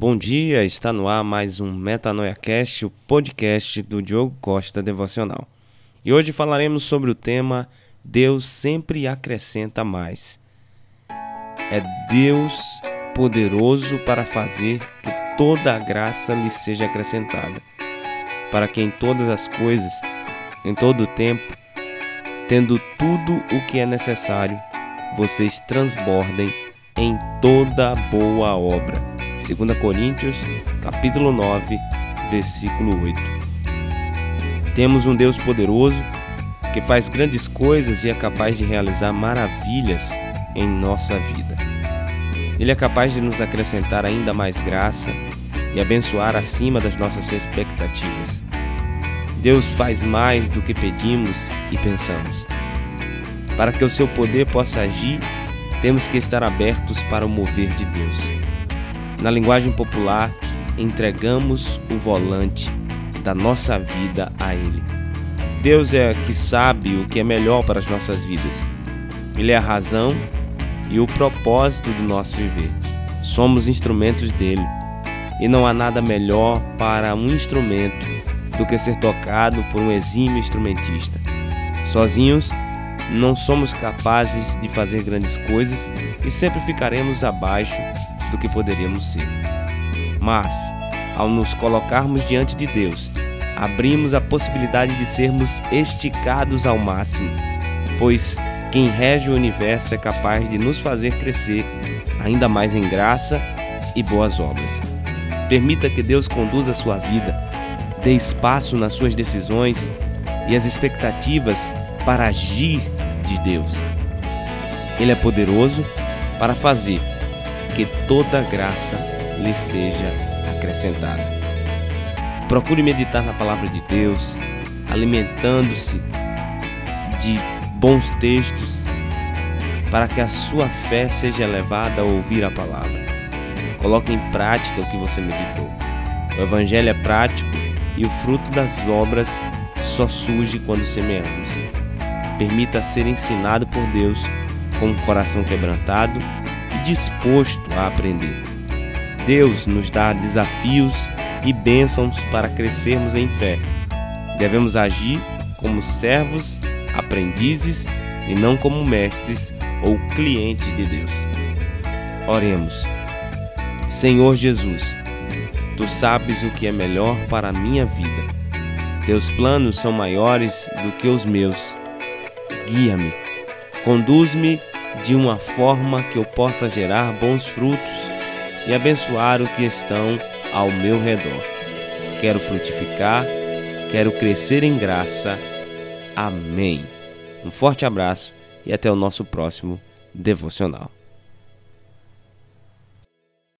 Bom dia, está no ar mais um Metanoia Cast, o podcast do Diogo Costa Devocional. E hoje falaremos sobre o tema Deus sempre acrescenta mais. É Deus poderoso para fazer que toda a graça lhe seja acrescentada, para que em todas as coisas, em todo o tempo, tendo tudo o que é necessário, vocês transbordem em toda boa obra 2 Coríntios, capítulo 9, versículo 8. Temos um Deus poderoso que faz grandes coisas e é capaz de realizar maravilhas em nossa vida. Ele é capaz de nos acrescentar ainda mais graça e abençoar acima das nossas expectativas. Deus faz mais do que pedimos e pensamos. Para que o seu poder possa agir, temos que estar abertos para o mover de Deus. Na linguagem popular, entregamos o volante da nossa vida a Ele. Deus é que sabe o que é melhor para as nossas vidas. Ele é a razão e o propósito do nosso viver. Somos instrumentos dele. E não há nada melhor para um instrumento do que ser tocado por um exímio instrumentista. Sozinhos, não somos capazes de fazer grandes coisas e sempre ficaremos abaixo do que poderíamos ser. Mas, ao nos colocarmos diante de Deus, abrimos a possibilidade de sermos esticados ao máximo, pois quem rege o universo é capaz de nos fazer crescer ainda mais em graça e boas obras. Permita que Deus conduza a sua vida, dê espaço nas suas decisões e as expectativas para agir de Deus. Ele é poderoso para fazer que toda graça lhe seja acrescentada. Procure meditar na palavra de Deus, alimentando-se de bons textos, para que a sua fé seja elevada a ouvir a palavra. Coloque em prática o que você meditou. O Evangelho é prático e o fruto das obras só surge quando semeamos. Permita ser ensinado por Deus com o coração quebrantado disposto a aprender. Deus nos dá desafios e bênçãos para crescermos em fé. Devemos agir como servos, aprendizes e não como mestres ou clientes de Deus. Oremos. Senhor Jesus, tu sabes o que é melhor para a minha vida. Teus planos são maiores do que os meus. Guia-me, conduz-me de uma forma que eu possa gerar bons frutos e abençoar o que estão ao meu redor. Quero frutificar, quero crescer em graça. Amém. Um forte abraço e até o nosso próximo devocional.